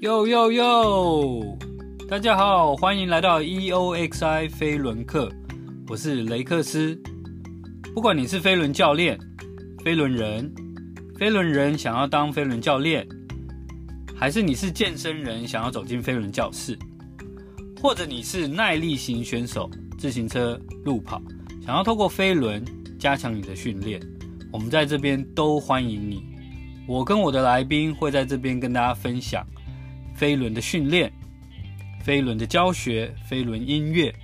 哟哟哟！大家好，欢迎来到 EOXI 飞轮课，我是雷克斯。不管你是飞轮教练、飞轮人、飞轮人想要当飞轮教练，还是你是健身人想要走进飞轮教室，或者你是耐力型选手，自行车、路跑，想要透过飞轮加强你的训练，我们在这边都欢迎你。我跟我的来宾会在这边跟大家分享飞轮的训练、飞轮的教学、飞轮音乐、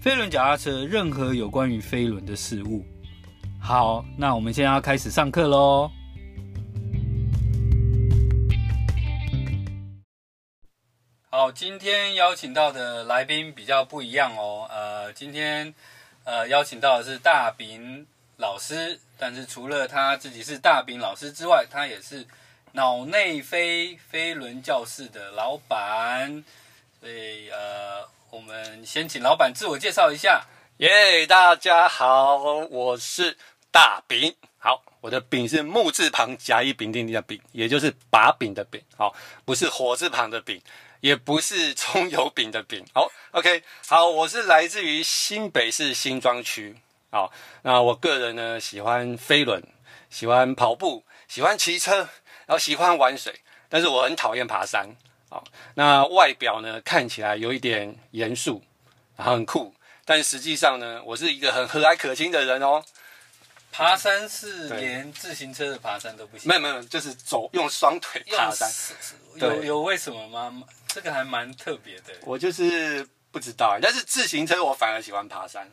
飞轮脚踏车，任何有关于飞轮的事物。好，那我们现在要开始上课喽。好，今天邀请到的来宾比较不一样哦。呃，今天呃邀请到的是大饼老师。但是除了他自己是大饼老师之外，他也是脑内飞飞轮教室的老板。所以呃，我们先请老板自我介绍一下。耶大家好，我是大饼。好，我的饼是木字旁甲乙丙丁丁的饼，也就是把饼的饼。好，不是火字旁的饼，也不是葱油饼的饼。好，OK，好，我是来自于新北市新庄区。好，那我个人呢，喜欢飞轮，喜欢跑步，喜欢骑车，然后喜欢玩水，但是我很讨厌爬山。好，那外表呢，看起来有一点严肃，然后很酷，但实际上呢，我是一个很和蔼可亲的人哦。爬山是连自行车的爬山都不行？没有没有，就是走用双腿爬山。有有为什么吗？这个还蛮特别的。我就是不知道，但是自行车我反而喜欢爬山。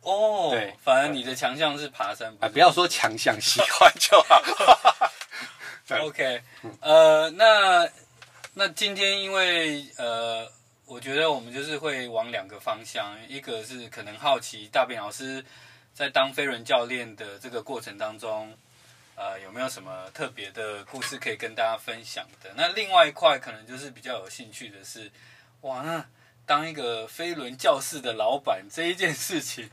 哦，对，反而你的强项是爬山，不要说强项，喜欢就好。对 OK，呃，那那今天因为呃，我觉得我们就是会往两个方向，一个是可能好奇大饼老师在当飞轮教练的这个过程当中，呃，有没有什么特别的故事可以跟大家分享的？那另外一块可能就是比较有兴趣的是，哇，那。当一个飞轮教室的老板这一件事情，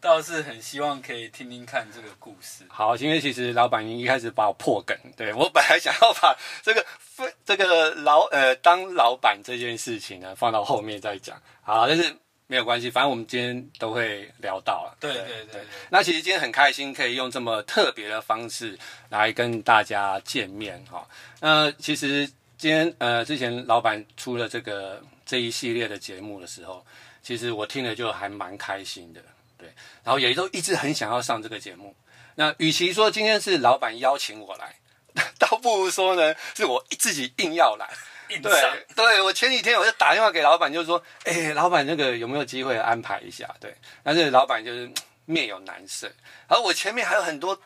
倒是很希望可以听听看这个故事。好，因为其实老板一开始把我破梗，对，我本来想要把这个飞这个老呃当老板这件事情呢放到后面再讲。好，但是没有关系，反正我们今天都会聊到了。对对对，对，对，那其实今天很开心可以用这么特别的方式来跟大家见面哈。那其实今天呃之前老板出了这个。这一系列的节目的时候，其实我听了就还蛮开心的，对，然后也都一直很想要上这个节目。那与其说今天是老板邀请我来，倒不如说呢是我自己硬要来。硬对，对我前几天我就打电话给老板，就说：“哎，老板，那个有没有机会安排一下？”对，但是老板就是面有难色，然后我前面还有很多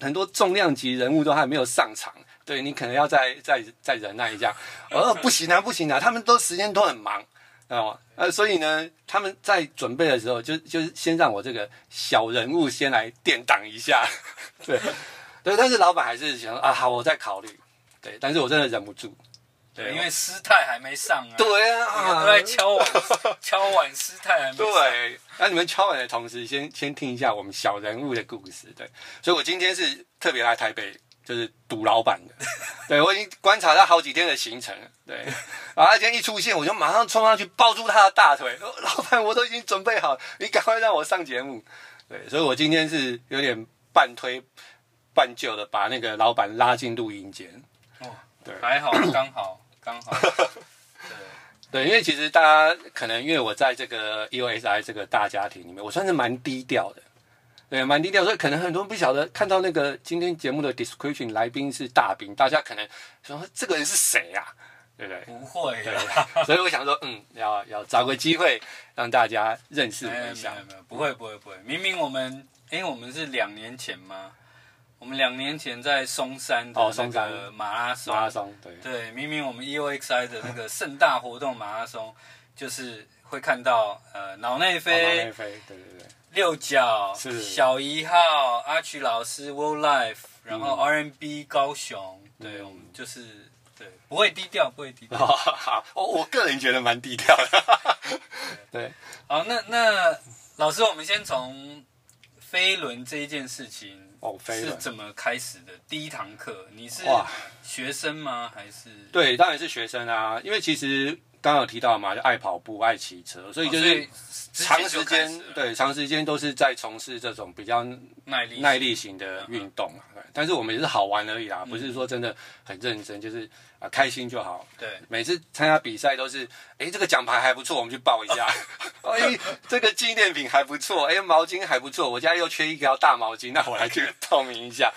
很多重量级人物都还没有上场。对，你可能要再再再忍耐一下。我 说不行啊，不行啊，他们都时间都很忙，哦，呃，所以呢，他们在准备的时候，就就是先让我这个小人物先来垫档一下。对，对，但是老板还是想啊，好，我再考虑。对，但是我真的忍不住。对，因为师太还没上啊。对啊，都在敲碗，敲碗，师太还没上。对，那你们敲碗的同时，先先听一下我们小人物的故事。对，所以我今天是特别来台北。就是赌老板的，对，我已经观察他好几天的行程，对，然后他今天一出现，我就马上冲上去抱住他的大腿，说：“老板，我都已经准备好，你赶快让我上节目。”对，所以我今天是有点半推半就的把那个老板拉进录音间。哦，对，还好，刚好，刚好。对，对，因为其实大家可能因为我在这个 EOSI 这个大家庭里面，我算是蛮低调的。对，蛮低调，所以可能很多人不晓得看到那个今天节目的 description 来宾是大兵，大家可能说这个人是谁呀、啊？对不对？不会，对。所以我想说，嗯，要要找个机会让大家认识我一下。没有没有，不会不会不会。明明我们，因为我们是两年前吗？我们两年前在松山的那个马拉松，马拉松，对对。明明我们 EOXI 的那个盛大活动马拉松，就是会看到呃脑内飞，脑内飞，对对对。六角是小一号阿曲老师 World Life，然后 R&B 高雄，嗯、对，我们就是对，不会低调，不会低调。我我个人觉得蛮低调的。对，对，好，那那老师，我们先从飞轮这一件事情哦，飞轮是怎么开始的？第一堂课你是学生吗？还是？对，当然是学生啊，因为其实。刚刚有提到嘛，就爱跑步、爱骑车，所以就是长时间、哦、对长时间都是在从事这种比较耐力耐力型的运动啊。嗯、但是我们也是好玩而已啦，不是说真的很认真，就是啊、呃、开心就好。对，每次参加比赛都是，哎，这个奖牌还不错，我们去抱一下。哎，这个纪念品还不错，哎，毛巾还不错，我家又缺一条大毛巾，那我来去 报名一下。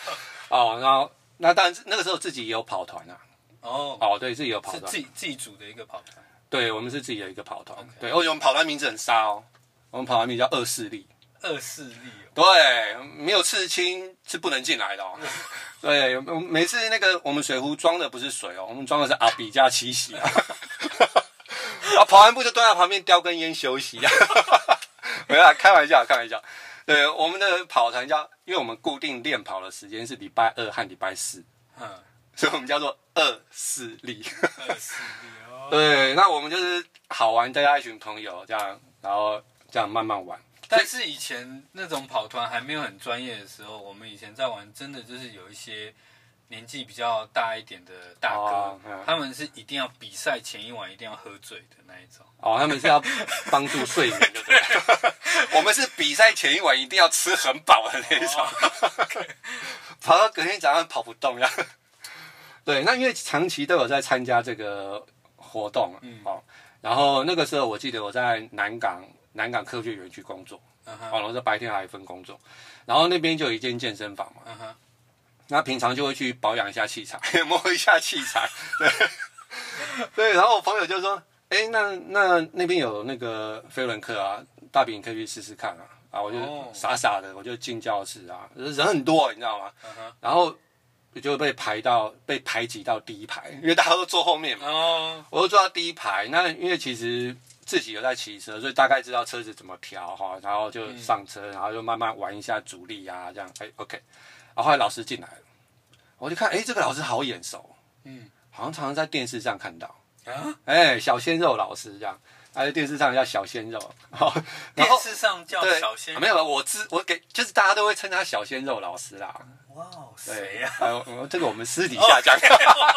哦，然后那当然那个时候自己也有跑团啊。哦哦，对自己有跑自己自己组的一个跑团。对，我们是自己的一个跑团。对，而且我们跑团名字很沙哦，我们跑团名叫二势力。二势力、哦。对，没有刺青是不能进来的哦。对，每次那个我们水壶装的不是水哦，我们装的是阿比加七喜啊。啊，跑完步就蹲在旁边叼根烟休息啊。没有，开玩笑，开玩笑。对，我们的跑团叫，因为我们固定练跑的时间是礼拜二和礼拜四，嗯，所以我们叫做二势力。二势力。对，那我们就是好玩，大家一群朋友这样，然后这样慢慢玩。但是以前那种跑团还没有很专业的时候，我们以前在玩，真的就是有一些年纪比较大一点的大哥，哦嗯、他们是一定要比赛前一晚一定要喝醉的那一种。哦，他们是要帮助睡眠的，对 对？我们是比赛前一晚一定要吃很饱的那一种，哦、跑到隔天早上跑不动呀。对，那因为长期都有在参加这个。活动嗯，好，然后那个时候我记得我在南港南港科学园区工作，嗯哼，然后在白天还有一份工作，然后那边就有一间健身房嘛，嗯哼，那平常就会去保养一下器材，摸一下器材，对，对，然后我朋友就说，哎，那那那边有那个飞轮课啊，大饼可以去试试看啊，啊，我就傻傻的我就进教室啊，人很多，你知道吗？然后。就被排到被排挤到第一排，因为大家都坐后面嘛。哦。我都坐到第一排，那因为其实自己有在骑车，所以大概知道车子怎么调哈，然后就上车，然后就慢慢玩一下阻力啊，这样。哎，OK。然后后来老师进来了，我就看，哎，这个老师好眼熟，嗯，好像常常在电视上看到。啊？哎，小鲜肉老师这样，他在电视上叫小鲜肉。好，电视上叫小鲜肉。没有，我知我给，就是大家都会称他小鲜肉老师啦。哇哦，谁呀？呃，这个我们私底下讲。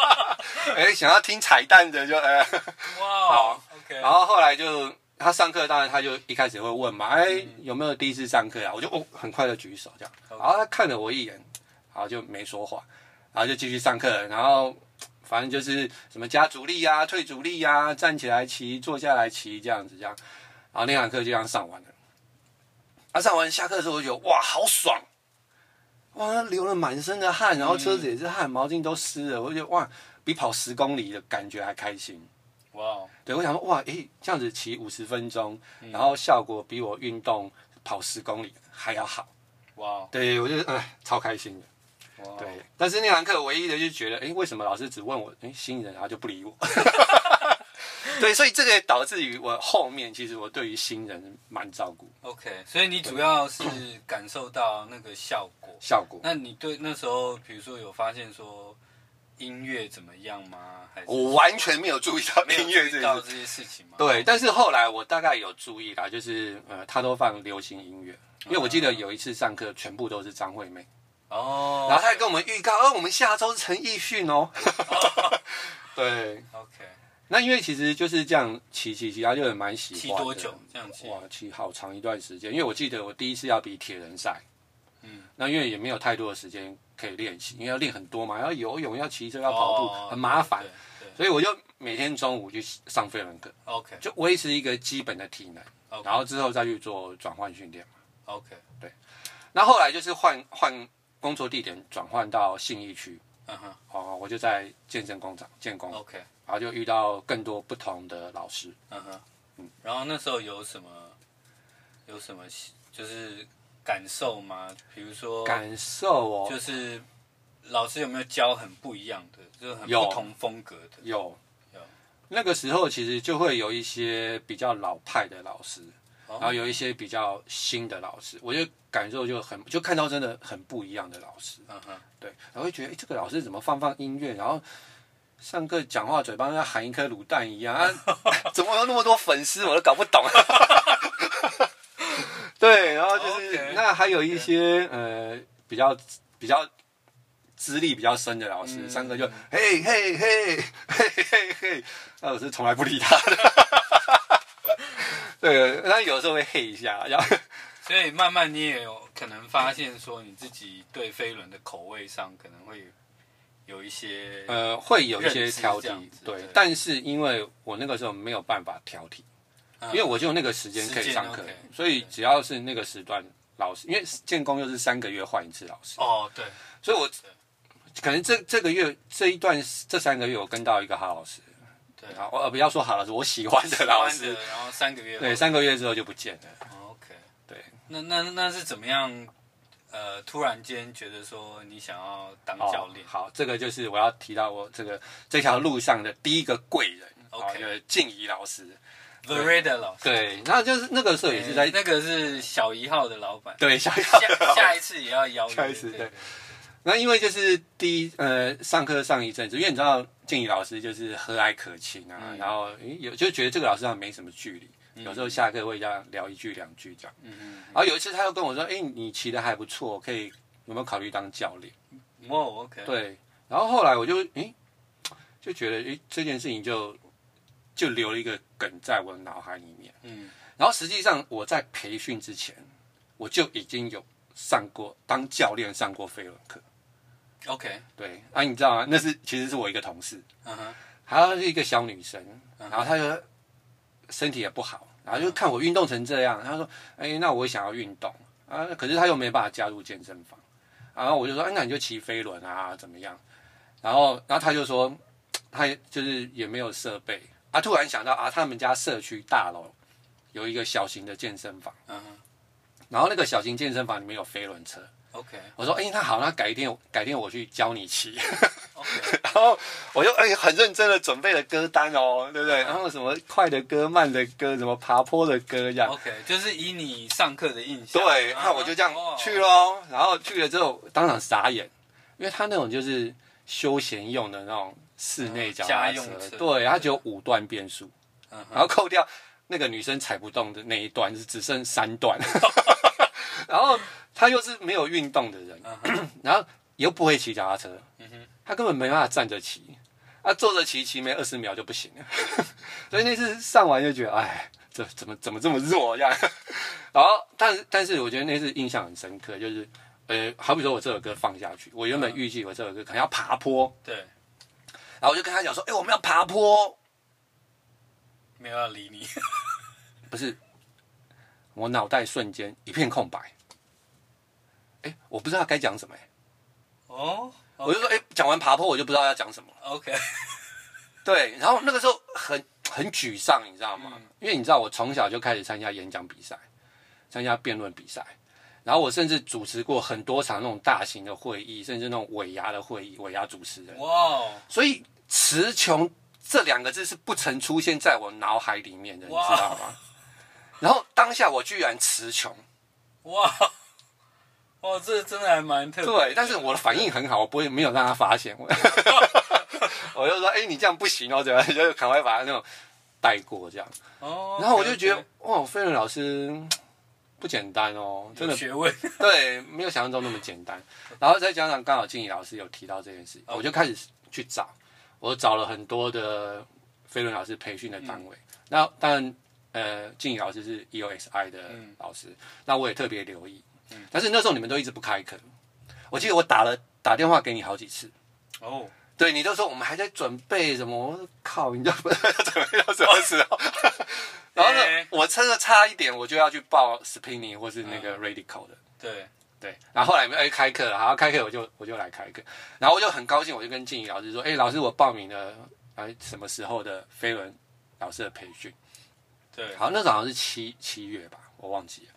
哎，想要听彩蛋的就哎，哇，好，OK。然后后来就他上课，当然他就一开始会问嘛，哎，有没有第一次上课啊？我就哦，很快的举手这样。然后他看了我一眼，然后就没说话，然后就继续上课。然后反正就是什么加阻力呀、退阻力呀、站起来骑、坐下来骑这样子这样。然后那堂课就这样上完了。他上完下课的时候，我就觉得哇，好爽。哇，流了满身的汗，然后车子也是汗，毛巾都湿了。我就觉得哇，比跑十公里的感觉还开心。哇，对，我想说哇，诶，这样子骑五十分钟，然后效果比我运动跑十公里还要好。哇，对，我觉得哎，超开心的。哇，对，但是那堂课唯一的就觉得，诶，为什么老师只问我，诶，新人，然后就不理我？对，所以这个也导致于我后面，其实我对于新人蛮照顾。OK，所以你主要是感受到那个效果。效果。那你对那时候，比如说有发现说音乐怎么样吗？还是我完全没有注意到音乐这这些事情吗？对，但是后来我大概有注意啦，就是呃，他都放流行音乐，因为我记得有一次上课全部都是张惠妹。哦。然后他还跟我们预告，哦，我们下周是陈奕迅哦。对。OK。那因为其实就是这样骑骑骑，他就很蛮喜欢。骑多久这样骑？哇，骑好长一段时间。因为我记得我第一次要比铁人赛，嗯，那因为也没有太多的时间可以练习，因为要练很多嘛，要游泳、要骑车、要跑步，哦、很麻烦。所以我就每天中午去上飞轮课，OK，就维持一个基本的体能然后之后再去做转换训练嘛，OK，对。那后来就是换换工作地点，转换到信义区，嗯哼，哦，我就在健身工厂建工，OK。然后就遇到更多不同的老师，嗯哼，嗯，然后那时候有什么，有什么就是感受吗？比如说感受哦，就是老师有没有教很不一样的，就是很不同风格的？有。有，有那个时候其实就会有一些比较老派的老师，哦、然后有一些比较新的老师，我就感受就很就看到真的很不一样的老师，嗯哼，对，然后会觉得哎，这个老师怎么放放音乐，然后。上课讲话嘴巴像含一颗卤蛋一样啊！怎么有那么多粉丝，我都搞不懂。对，然后就是.那还有一些呃比较比较资历比较深的老师，嗯上课就嘿嘿嘿嘿嘿嘿，那我是从来不理他的。对，他有时候会嘿一下，然后 所以慢慢你也有可能发现说，你自己对飞轮的口味上可能会有一些呃会有一些挑剔对对，但是因为我那个时候没有办法挑剔，嗯。因为我就那个时间可以上课所以只要是那个时段老师，因为建工又是三个月换一次老师，哦，对，所以我可能这这个月这一段这三个月我跟到一个好老师，对，啊，我呃不要说好了，是，我喜欢的老师，然后三个月对，三个月之后就不见了。哦，OK，对，那那那是怎么样？呃，突然间觉得说你想要当教练？哦，好，这个就是我要提到我这个这条路上的第一个贵人 OK 哦就是静怡老师。Vereda 老师，对，然后就是那个时候也是在那个是小一号的老板，对，想要下下一次也要邀约，下一次对那因为就是第一呃上课上一阵子，因为你知道静怡老师就是和蔼可亲啊，嗯然后诶有就觉得这个老师好像没什么距离，有时候下课会这样聊一句两句这样。嗯嗯，然后有一次他又跟我说：“哎，你骑的还不错，可以有没有考虑当教练？”哦，OK，对，然后后来我就诶就觉得诶这件事情就就留了一个梗在我的脑海里面。嗯，然后实际上我在培训之前，我就已经有上过当教练上过飞轮课。OK，对，啊，你知道吗？那是其实是我一个同事，嗯哼，她是一个小女生，嗯然后她就身体也不好，然后就看我运动成这样，她说：“哎，那我也想要运动啊，可是她又没办法加入健身房。”然后我就说：“哎，那你就骑飞轮啊，怎么样？”然后，然后她就说：“她就是也没有设备。”啊，突然想到啊，他们家社区大楼有一个小型的健身房，嗯哼然后那个小型健身房里面有飞轮车。，OK，我说：“哎，那好，那改天改天我去教你骑。” OK，然后我就哎很认真的准备了歌单哦，对不对？然后什么快的歌、慢的歌，什么爬坡的歌这样。OK，就是以你上课的印象，对，啊那我就这样哦去喽。然后去了之后，当场傻眼，因为他那种就是休闲用的那种室内脚踏车家用，车对，它只有五段变速，嗯然后扣掉那个女生踩不动的那一段，是只剩三段。然后他又是没有运动的人，然后又不会骑脚踏车，他根本没办法站着骑，啊，坐着骑骑没二十秒就不行了，所以那次上完就觉得，哎，这怎么怎么这么弱这样？然后，但是但是我觉得那次印象很深刻，就是，呃，好比说我这首歌放下去，我原本预计我这首歌可能要爬坡，对，然后我就跟他讲说，哎，我们要爬坡，没有要理你，不是，我脑袋瞬间一片空白，哎，我不知道该讲什么，哎，哦，我就说，哎，讲完爬坡我就不知道要讲什么。OK，对，然后那个时候很很沮丧，你知道吗？因为你知道我从小就开始参加演讲比赛，参加辩论比赛，然后我甚至主持过很多场那种大型的会议，甚至那种尾牙的会议，尾牙主持人。哇哦，所以词穷这两个字是不曾出现在我脑海里面的，你知道吗？然后当下我居然词穷，哇，哇，这真的还蛮特对，但是我的反应很好，我不会没有让他发现我，我就说，哎，你这样不行哦，怎么样？就赶快把他那种带过这样。哦，然后我就觉得哇，飞轮老师不简单哦，真的有学问，对，没有想象中那么简单。然后再加上刚好静怡老师有提到这件事，OK 我就开始去找，我找了很多的飞轮老师培训的单位。那当然，呃，静怡老师是 EOSI 的老师，那我也特别留意。但是那时候你们都一直不开课，我记得我打了打电话给你好几次。哦，对你都说我们还在准备什么？我说靠，你知道准备到什么时候？然后呢，欸我真的差一点我就要去报 spinning 或是那个 radical 的，对，对。然后后来哎开课了，好开课我就我就来开课，然后我就很高兴，我就跟静怡老师说，哎，老师我报名了，哎什么时候的飞轮老师的培训？对，好，那时候好像是七七月吧，我忘记了。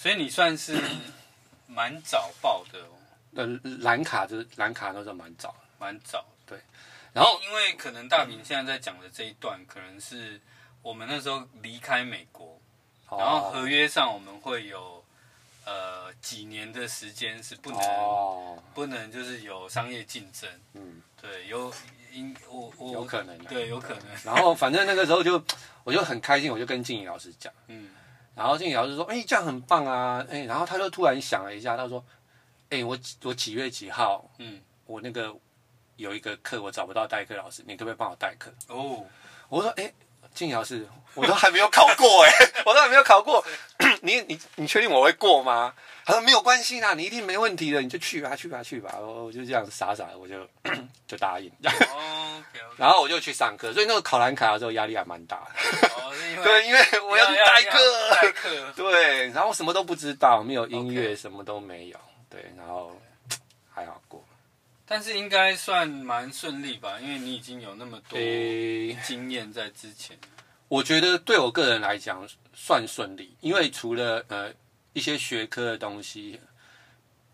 所以你算是 蛮早报的哦，呃，蓝卡就是蓝卡那时候蛮早，蛮早。对。然后因为可能大饼现在在讲的这一段，可能是我们那时候离开美国，然后合约上我们会有呃几年的时间是不能、哦，不能就是有商业竞争，嗯，对，有因我我有可能啊对，有可能，然后反正那个时候就我就很开心，我就跟静怡老师讲。嗯，然后静怡老师说：“哎，这样很棒啊！”哎，然后他就突然想了一下，他说：“哎，我我几月几号？嗯，我那个有一个课我找不到代课老师，你可不可以帮我代课？”哦，我说：“哎，静瑶是，我都还没有考过哎，我都还没有考过，你你你确定我会过吗？”他说：“没有关系啦，你一定没问题的，你就去吧，去吧，去吧。”我就这样傻傻的，我就 就答应。然后我就去上课，所以那个考蓝卡的时候压力还蛮大的。对，因为我要去代课，代课。对，然后什么都不知道，没有音乐，什么都没有。对，然后。但是应该算蛮顺利吧，因为你已经有那么多经验在之前。我觉得对我个人来讲算顺利，因为除了呃。一些学科的东西，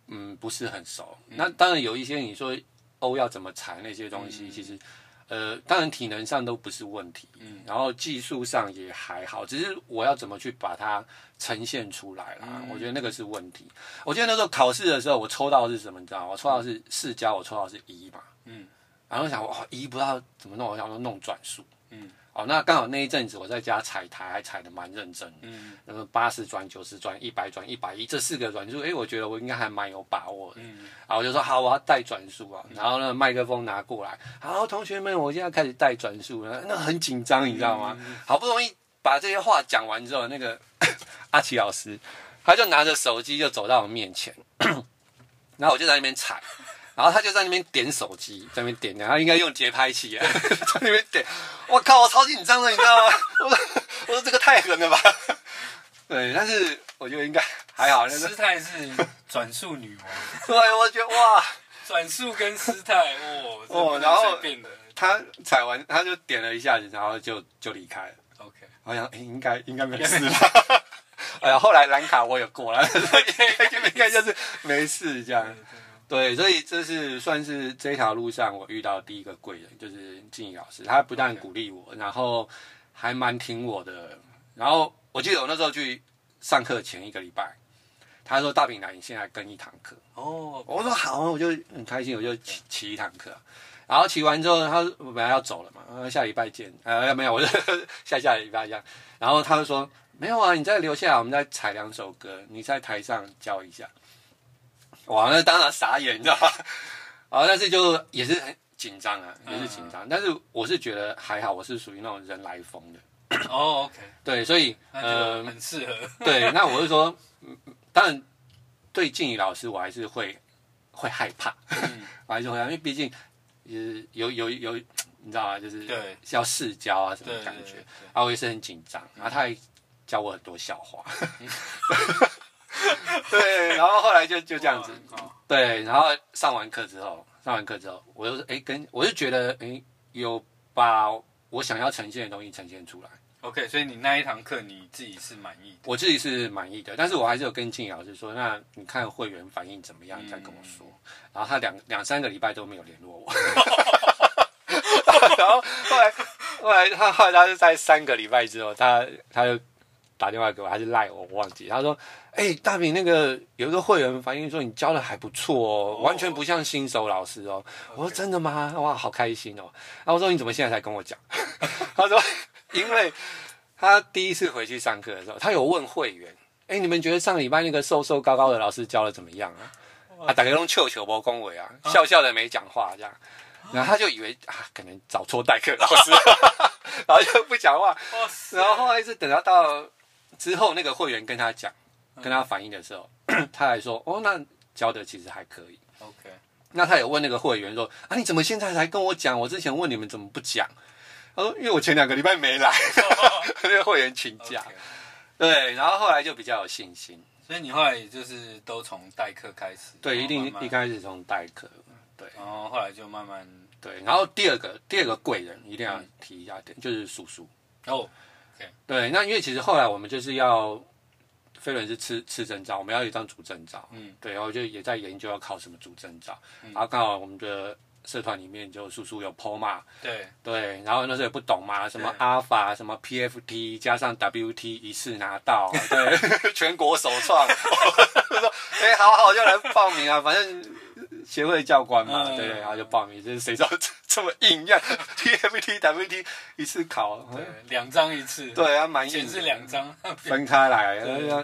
嗯，不是很熟。嗯、那当然有一些你说欧要怎么踩那些东西，嗯、其实，呃，当然体能上都不是问题，嗯，然后技术上也还好，只是我要怎么去把它呈现出来啦，嗯、我觉得那个是问题。我记得那时候考试的时候，我抽到的是什么？你知道吗？我抽到的是四加，我抽到的是一嘛，嗯，然后想哇，一不知道怎么弄，我想说弄转数，嗯。哦，那刚好那一阵子我在家踩台，还踩的蛮认真。嗯，那么八十转、九十转、一百转、一百一这四个转速，哎，我觉得我应该还蛮有把握的。嗯，啊，我就说好，我要带转速啊。然后呢，麦克风拿过来，好，同学们，我现在开始带转速了。那很紧张，你知道吗？好不容易把这些话讲完之后，那个 阿奇老师他就拿着手机就走到我面前，然后我就在那边踩。然后他就在那边点手机，在那边点，然后应该用节拍器啊，在那边点。我靠，我超紧张的，你知道吗？我说，我说这个太狠了吧？对，但是我觉得应该还好。师太是转速女王。对，我觉得哇，转速跟师太哦哦，然后他踩完他就点了一下子，然后就就离开了。OK，我想哎，应该应该没事吧？哎呀，后来蓝卡我也过了，应该就是没事这样。对，所以这是算是这条路上我遇到第一个贵人，就是静怡老师。他不但鼓励我，然后还蛮挺我的。然后我记得我那时候去上课前一个礼拜，他说：“大饼来，你现在跟一堂课。”哦，我说好，我就很开心，我就骑骑一堂课。然后骑完之后，他本来要走了嘛，下礼拜见。呃，没有，我就 下下礼拜这样。然后他就说：“没有啊，你再留下来，我们再采两首歌，你在台上教一下。”哇，那当然傻眼，你知道吗？啊，但是就也是很紧张啊，也是紧张。嗯、但是我是觉得还好，我是属于那种人来疯的。哦，OK，对，所以呃，很适合。对，那我是说，当然对静怡老师，我还是会会害怕，嗯、我还是会害怕，因为毕竟是有有有，你知道吗？就是对，要试教啊，什么感觉？啊，我也是很紧张，然后他还教我很多笑话。嗯 对，然后后来就就这样子，对，然后上完课之后，上完课之后，我就哎跟我就觉得哎有把我想要呈现的东西呈现出来。OK，所以你那一堂课你自己是满意的？我自己是满意的，但是我还是有跟静怡老师说，那你看会员反应怎么样，你再跟我说。嗯、然后他两两三个礼拜都没有联络我，然后后来后来他后来他是在三个礼拜之后，他他就。打电话给我还是赖我，我忘记。他说：“哎、欸，大饼，那个有一个会员反映说你教的还不错哦，完全不像新手老师哦。”我说：“真的吗？哇，好开心哦。”然后我说：“你怎么现在才跟我讲？” 他说：“因为他第一次回去上课的时候，他有问会员：‘哎、欸，你们觉得上礼拜那个瘦瘦高高的老师教的怎么样啊？’啊，大家用球球包恭维啊，笑笑的没讲话这样。然后他就以为啊，可能找错代课老师，然后就不讲话。然后后来是等他到。之后那个会员跟他讲，跟他反映的时候，嗯、他还说：“哦，那教的其实还可以。” OK，那他有问那个会员说：“啊，你怎么现在才跟我讲？我之前问你们怎么不讲？”他说：“因为我前两个礼拜没来，那个会员请假。”对，然后后来就比较有信心。所以你后来也就是都从代课开始？对，一定一开始从代课。对，然后后来就慢慢对。然后第二个第二个贵人一定要提一下点，嗯、就是叔叔哦。对，那因为其实后来我们就是要飞轮是吃吃证照，我们要有一张主证照，嗯，对，然后就也在研究要考什么主证照，嗯、然后刚好我们的社团里面就叔叔有 PO 嘛，对。对，然后那时候也不懂嘛，什么阿法对什么 PFT 加上 WT 一次拿到，对，全国首创，就说哎，好好就来报名啊，反正协会教官嘛，嗯、对对，然后就报名，就是谁知道这 这么硬要 TMT WT 一次考，对，两张一次，对啊，蛮硬，是两张。分开来，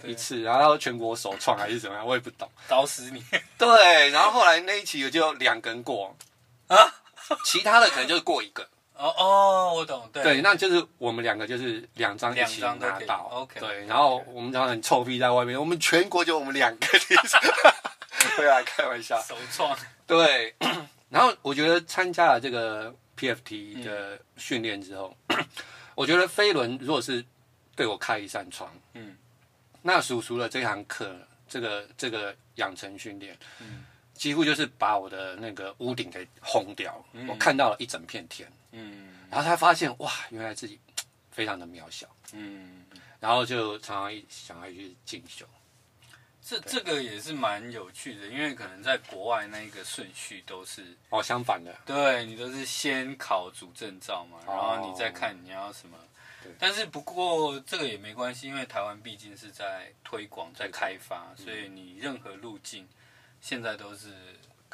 一次，然后全国首创还是怎么样，我也不懂，搞死你。对，然后后来那一期就两个人过。啊，其他的可能就是过一个。哦哦，我懂，对，对，那就是我们两个就是两张一起拿到，OK，对，然后我们常常很臭屁在外面，我们全国就我们两个，对啊，开玩笑，首创，对，然后我觉得参加了这个 PFT 的训练之后，嗯、我觉得飞轮如果是对我开一扇窗，嗯，那叔叔的这堂课，这个这个养成训练，嗯。几乎就是把我的那个屋顶给轰掉，嗯、我看到了一整片天，嗯，然后才发现哇，原来自己 非常的渺小，嗯，然后就常常想要去进修。这这个也是蛮有趣的，因为可能在国外那个顺序都是哦相反的，对你都是先考主证照嘛，然后你再看你要什么。对但是不过这个也没关系，因为台湾毕竟是在推广、在开发，所以你任何路径。现在都是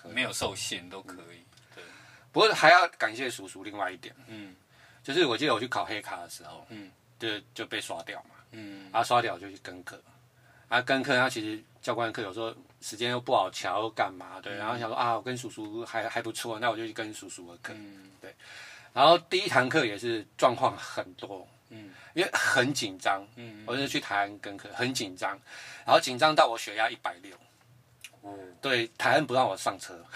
没有受限，都可以。对，不过还要感谢叔叔。另外一点，嗯，就是我记得我去考黑卡的时候，嗯，就就被刷掉嘛，嗯，然后刷掉就去跟课，啊，跟课他其实教官课有时候时间又不好调，又干嘛？对，然后想说啊，我跟叔叔还还不错，那我就去跟叔叔的课，嗯，对。然后第一堂课也是状况很多，嗯，因为很紧张，嗯，我就是去台湾跟课，很紧张，然后紧张到我血压一百六。对，台湾不让我上车，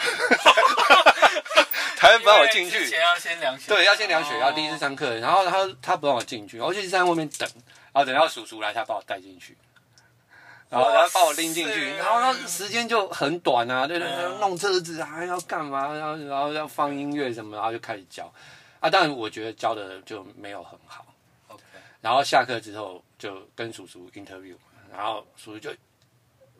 台湾不让我进去。先要先量血，对，要先量血压。第一次上课，然后他他不让我进去，我就在外面等，然后等到叔叔来，他把我带进去，然后然后把我拎进去，然后那时间就很短啊，对对对，弄车子啊要干嘛，然后然后要放音乐什么，然后就开始教。啊，当然我觉得教的就没有很好。OK，然后下课之后就跟叔叔 interview，然后叔叔就。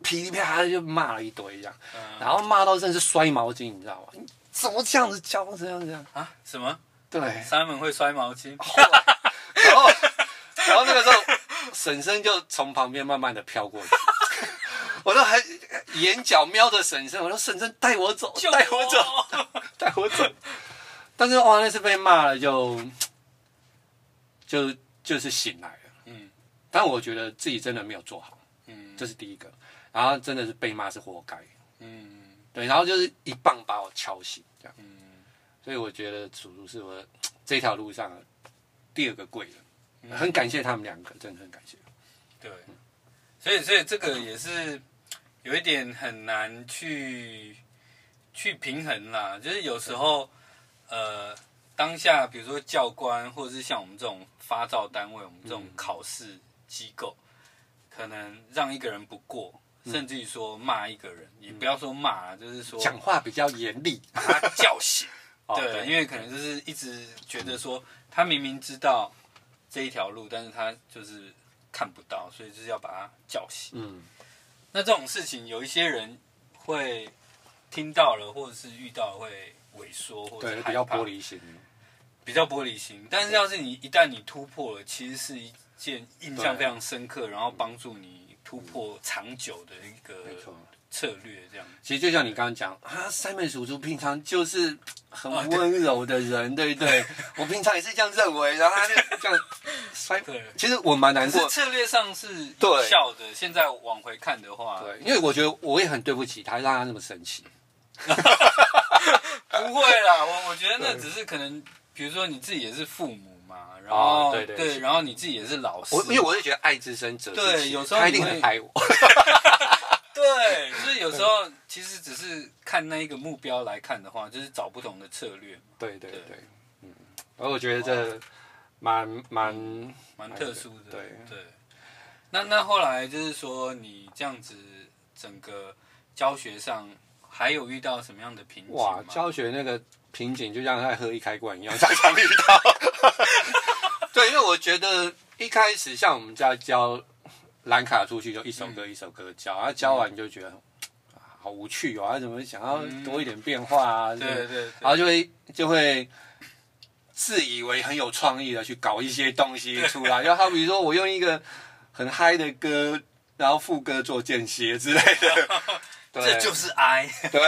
噼里啪啦就骂了一堆这样，嗯、然后骂到真的是摔毛巾，你知道吗？你怎么这样子教，这样这样啊？什么？对，Simon 会摔毛巾。然后，然后那个时候，婶婶就从旁边慢慢的飘过去，我都还眼角瞄着婶婶，我说婶婶带我走，带我走，带我走。但是哇，那次被骂了就，就就就是醒来了。嗯，但我觉得自己真的没有做好。嗯，这是第一个。然后真的是被骂是活该，嗯，对，然后就是一棒把我敲醒，这样，嗯，所以我觉得叔叔是我这条路上第二个贵人，嗯、很感谢他们两个，真的很感谢。对，所以所以这个也是有一点很难去去平衡啦，就是有时候呃当下比如说教官或者是像我们这种发照单位，我们这种考试机构，嗯、可能让一个人不过。甚至于说骂一个人，也不要说骂，就是说讲话比较严厉，把他叫醒。对，因为可能就是一直觉得说他明明知道这一条路，但是他就是看不到，所以就是要把他叫醒。嗯，那这种事情有一些人会听到了，或者是遇到了会萎缩，或者是比较玻璃心，比较玻璃心。但是要是你一旦你突破了，其实是一件印象非常深刻，然后帮助你。突破长久的一个策略，这样。其实就像你刚刚讲啊，Simon 叔叔平常就是很温柔的人，哦、对，对不对？我平常也是这样认为，然后他就这样 摔。对，其实我蛮难过。策略上是有效的，对现在往回看的话，对，因为我觉得我也很对不起他，让他那么生气。不会啦，我我觉得那只是可能，比如说你自己也是父母嘛。然后、哦、对对，对，然后你自己也是老师，我因为我是觉得爱之深责之切，对，有时候他一定很爱我。对，就是有时候其实只是看那一个目标来看的话，就是找不同的策略。对对对，对嗯，而我觉得这蛮蛮蛮特殊的。对对，那那后来就是说，你这样子整个教学上还有遇到什么样的瓶颈？哇，教学那个瓶颈就像在喝一开罐一样，常常遇到。对，因为我觉得一开始像我们家教蓝卡出去就一首歌一首歌教，然后教完就觉得好无趣哦，还怎么想要多一点变化啊？对对，然后就会就会自以为很有创意的去搞一些东西出来，就好比说我用一个很嗨的歌，然后副歌做间歇之类的，这就是 I。对，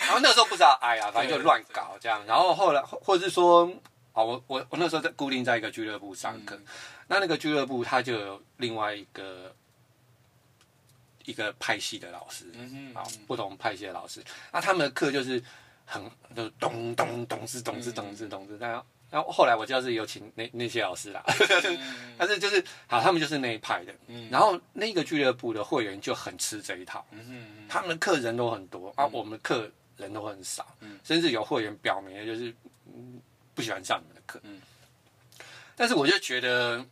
然后那时候不知道 I 啊，反正就乱搞这样。然后后来，或者是说，啊，我我我那时候在固定在一个俱乐部上课，嗯、那那个俱乐部它就有另外一个一个派系的老师，嗯啊，不同派系的老师，那他们的课就是很就咚咚咚是咚是咚是咚是，然后然后后来我就是有请那那些老师啦，嗯、但是就是好，他们就是那一派的，嗯、然后那个俱乐部的会员就很吃这一套，嗯、他们的课人都很多，嗯、啊，我们的课人都很少，嗯、甚至有会员表明就是不喜欢上你们的课，嗯、但是我就觉得。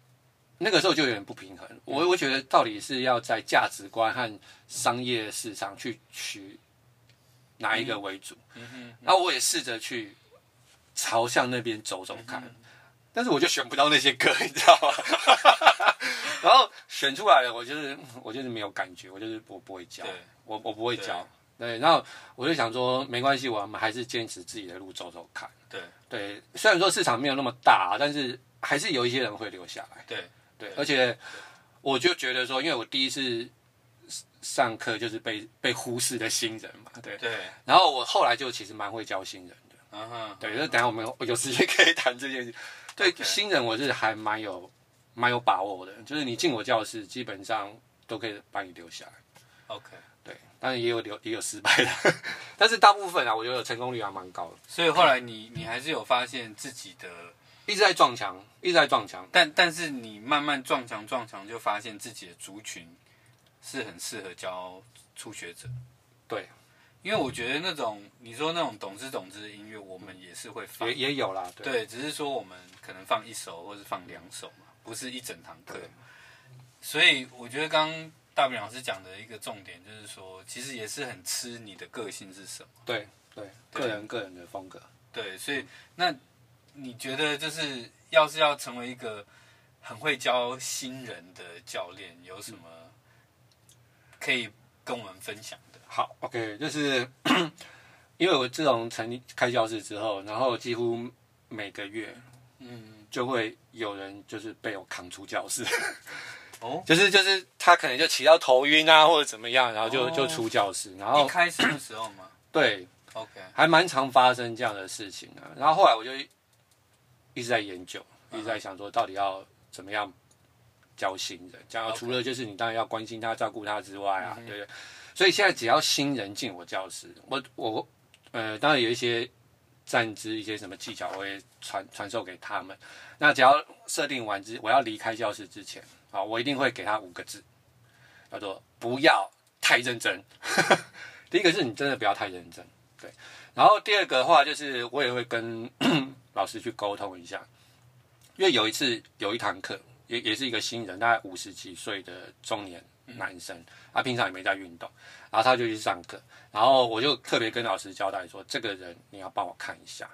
那个时候就有点不平衡，我我觉得到底是要在价值观和商业市场去取哪一个为主？然后我也试着去朝向那边走走看，但是我就选不到那些歌，你知道吗？然后选出来了，我就是我就是没有感觉，我就是我不会教，我我不会教，对，然后我就想说没关系，我们还是坚持自己的路走走看，对。对，虽然说市场没有那么大，但是还是有一些人会留下来，对。对，而且我就觉得说，因为我第一次上课就是被被忽视的新人嘛，对对。然后我后来就其实蛮会教新人的，嗯哼。对，就等下我们有有时间可以谈这件事。对新人，我是还蛮有蛮有把握的，就是你进我教室，基本上都可以把你留下来。OK，对，当然也有留也有失败的，但是大部分啊，我觉得成功率还蛮高的。所以后来你你还是有发现自己的。一直在撞墙，一直在撞墙，但但是你慢慢撞墙撞墙，就发现自己的族群是很适合教初学者。对，因为我觉得那种你说那种懂之懂之的音乐，我们也是会放，也也有啦。对，对，只是说我们可能放一首或是放两首嘛，不是一整堂课。所以我觉得刚刚大饼老师讲的一个重点就是说，其实也是很吃你的个性是什么。对对，个人个人的风格。对，所以那。你觉得就是要是要成为一个很会教新人的教练，有什么可以跟我们分享的？好，OK，就是 因为我自从成立开教室之后，然后几乎每个月，嗯，就会有人就是被我扛出教室，哦，就是就是他可能就骑到头晕啊，或者怎么样，然后就、哦、就出教室，然后一开始的时候嘛，对，OK，还蛮常发生这样的事情啊，然后后来我就。一直在研究，一直在想说到底要怎么样教新人。这样除了就是你当然要关心他、照顾他之外啊，对不对？所以现在只要新人进我教室，我我呃当然有一些站姿、一些什么技巧，我会传传授给他们。那只要设定完之，我要离开教室之前啊，我一定会给他五个字，叫做不要太认真。第一个是你真的不要太认真，对。然后第二个的话就是我也会跟。老师去沟通一下，因为有一次有一堂课，也也是一个新人，大概五十几岁的中年男生，他平常也没在运动，然后他就去上课，然后我就特别跟老师交代说，这个人你要帮我看一下，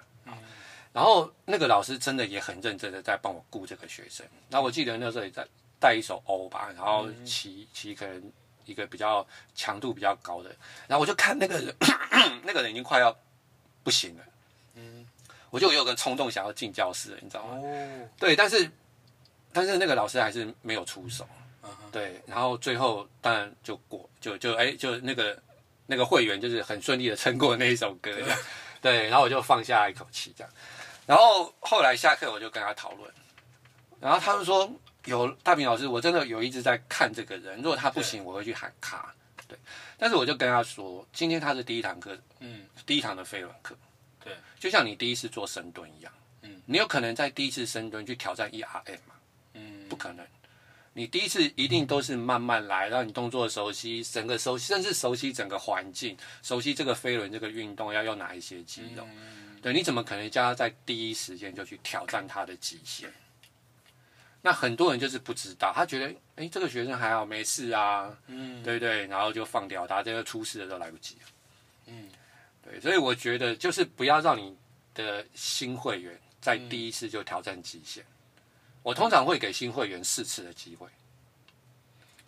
然后那个老师真的也很认真的在帮我顾这个学生，那我记得那时候也在带一首欧吧，然后骑骑可能一个比较强度比较高的，然后我就看那个人，那个人已经快要不行了。我就有个冲动想要进教室，你知道吗？哦、对，但是但是那个老师还是没有出手，嗯、哼。对，然后最后当然就过，就就哎，就那个那个会员就是很顺利的撑过那一首歌，这样，对，然后我就放下一口气，这样，然后后来下课我就跟他讨论，然后他们说有大平老师，我真的有一直在看这个人，如果他不行，我会去喊卡，对，但是我就跟他说，今天他是第一堂课，嗯，第一堂的飞轮课。对，就像你第一次做深蹲一样，嗯，你有可能在第一次深蹲去挑战 E R M 吗？嗯，不可能。你第一次一定都是慢慢来，让你动作熟悉，整个熟悉，甚至熟悉整个环境，熟悉这个飞轮这个运动要用哪一些肌肉。嗯，对，你怎么可能叫他在第一时间就去挑战他的极限？那很多人就是不知道，他觉得，哎，这个学生还好，没事啊，嗯，对不对？然后就放掉他，这个出事的都来不及了，嗯。对，所以我觉得就是不要让你的新会员在第一次就挑战极限。我通常会给新会员四次的机会，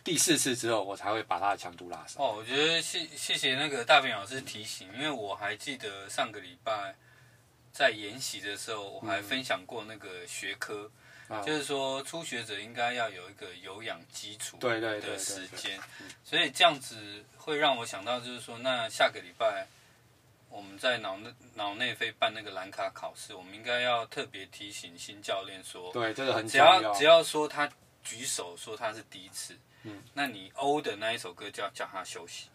第四次之后我才会把他的强度拉上。哦，我觉得谢谢谢那个大饼老师提醒，因为我还记得上个礼拜在研习的时候，我还分享过那个学科，嗯，就是说初学者应该要有一个有氧基础对对的时间，所以这样子会让我想到，就是说，那下个礼拜我们在脑内脑内飞办那个蓝卡考试，我们应该要特别提醒新教练说，对，这个很只要只要说他举手说他是第一次，嗯，那你欧的那一首歌就要叫他休息。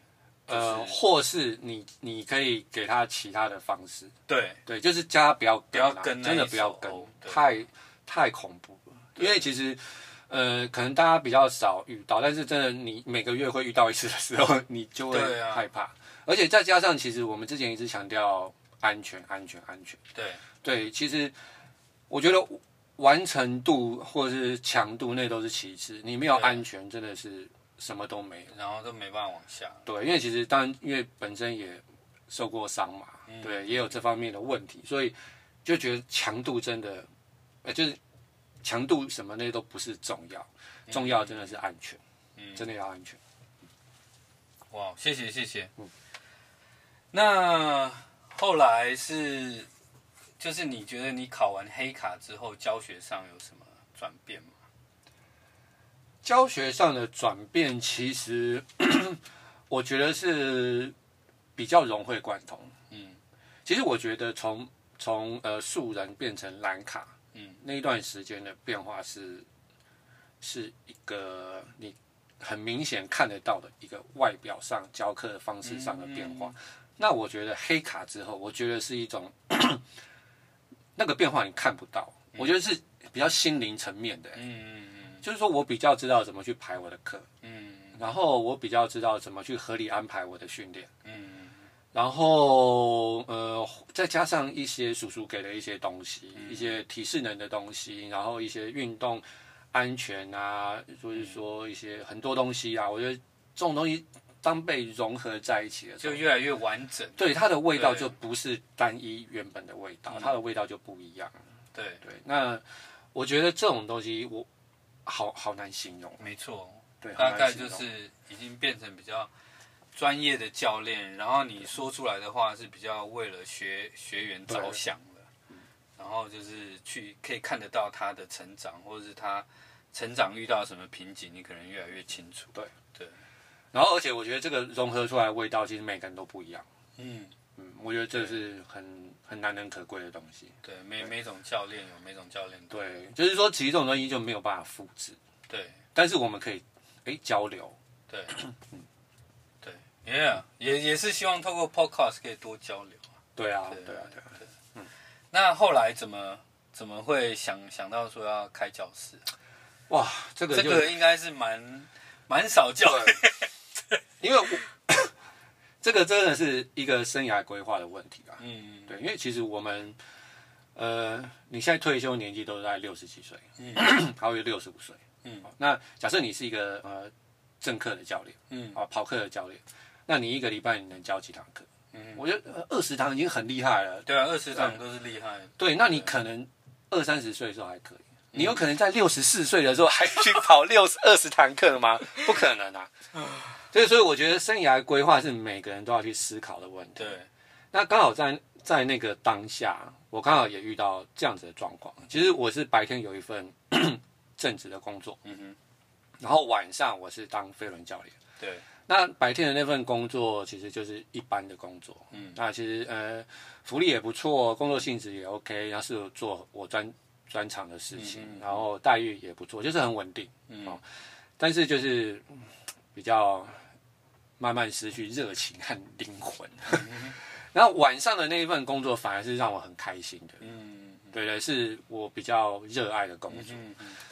就是、呃，或是你你可以给他其他的方式，对对，就是叫他不要不要跟，真的不要跟，太太恐怖了。因为其实，呃，可能大家比较少遇到，但是真的你每个月会遇到一次的时候，你就会害怕。啊、而且再加上，其实我们之前一直强调安全，安全，安全。对对，其实我觉得完成度或者是强度那都是其次，你没有安全，真的是。什么都没有，然后都没办法往下。对，因为其实当然，因为本身也受过伤嘛，嗯、对，也有这方面的问题，所以就觉得强度真的，呃，就是强度什么那都不是重要，重要真的是安全，嗯，真的要安全。哇，谢谢谢谢。嗯，那后来是，就是你觉得你考完黑卡之后，教学上有什么转变吗？教学上的转变，其实 我觉得是比较融会贯通。嗯，其实我觉得从从呃素人变成蓝卡，嗯，那一段时间的变化是是一个你很明显看得到的一个外表上教课的方式上的变化。嗯嗯、那我觉得黑卡之后，我觉得是一种那个变化你看不到，嗯、我觉得是比较心灵层面的。嗯嗯嗯。就是说我比较知道怎么去排我的课，嗯，然后我比较知道怎么去合理安排我的训练，嗯，然后呃，再加上一些叔叔给的一些东西，嗯、一些提示能的东西，然后一些运动安全啊，就是说一些很多东西啊，我觉得这种东西当被融合在一起的时候，就越来越完整，对它的味道就不是单一原本的味道，它的味道就不一样，对对，那我觉得这种东西我。好好难形容，没错，对，大概就是已经变成比较专业的教练，然后你说出来的话是比较为了学学员着想的，然后就是去可以看得到他的成长，或者是他成长遇到什么瓶颈，你可能越来越清楚。对。对，然后而且我觉得这个融合出来的味道，其实每个人都不一样。嗯嗯，我觉得这是很很难能可贵的东西。对，每每种教练有每种教练。对，就是说，其实这种东西就没有办法复制。对，但是我们可以哎交流。对，对，Yeah，也也是希望透过 Podcast 可以多交流。对啊，对啊，对啊，对。嗯，那后来怎么怎么会想想到说要开教室？哇，这个这个应该是蛮蛮少教的，因为我。这个真的是一个生涯规划的问题啊。嗯，对，因为其实我们，呃，你现在退休年纪都在六十几岁，嗯，还有六十五岁，嗯，那假设你是一个呃正课的教练，嗯，啊跑课的教练，那你一个礼拜你能教几堂课？嗯，我觉得二十堂已经很厉害了。对啊，二十堂都是厉害。对，那你可能二三十岁的时候还可以，你有可能在六十四岁的时候还去跑六十二十堂课吗？不可能啊。所以，所以我觉得生涯规划是每个人都要去思考的问题。对，那刚好在在那个当下，我刚好也遇到这样子的状况。其实我是白天有一份 正职的工作，嗯哼，然后晚上我是当飞轮教练。对，那白天的那份工作其实就是一般的工作，嗯，那其实呃福利也不错，工作性质也 OK，然后是做我专专长的事情，嗯、然后待遇也不错，就是很稳定，嗯、哦，但是就是比较。慢慢失去热情和灵魂，然后晚上的那一份工作反而是让我很开心的。嗯，对对，是我比较热爱的工作。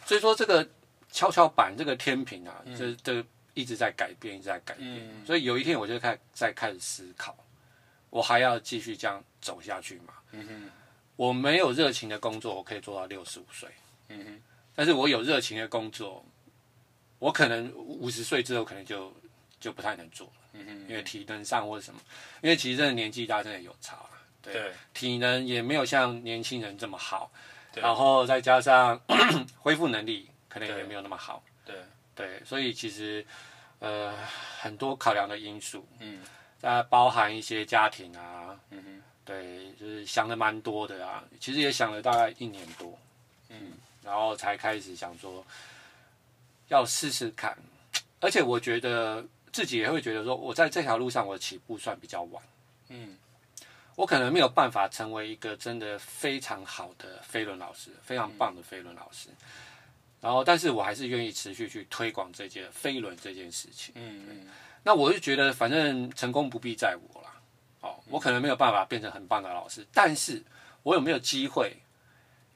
所以说这个跷跷板这个天平啊，这这一直在改变，一直在改变。所以有一天我就开在开始思考，我还要继续这样走下去吗？嗯哼，我没有热情的工作，我可以做到六十五岁。嗯哼，但是我有热情的工作，我可能五十岁之后可能就。就不太能做了，嗯哼，因为体能上或者什么，因为其实真的年纪大，真的有差，对，对。体能也没有像年轻人这么好，对。然后再加上 恢复能力可能也没有那么好，对，对，所以其实呃很多考量的因素，嗯，再包含一些家庭啊，嗯哼，对，就是想的蛮多的啊，其实也想了大概一年多，嗯，然后才开始想说要试试看，而且我觉得自己也会觉得说，我在这条路上我起步算比较晚，嗯，我可能没有办法成为一个真的非常好的飞轮老师，非常棒的飞轮老师。然后，但是我还是愿意持续去推广这件飞轮这件事情。嗯嗯。那我就觉得，反正成功不必在我啦。哦，我可能没有办法变成很棒的老师，但是我有没有机会